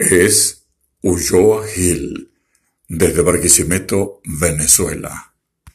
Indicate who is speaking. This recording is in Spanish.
Speaker 1: es Ulloa Gil, desde Barquisimeto, Venezuela.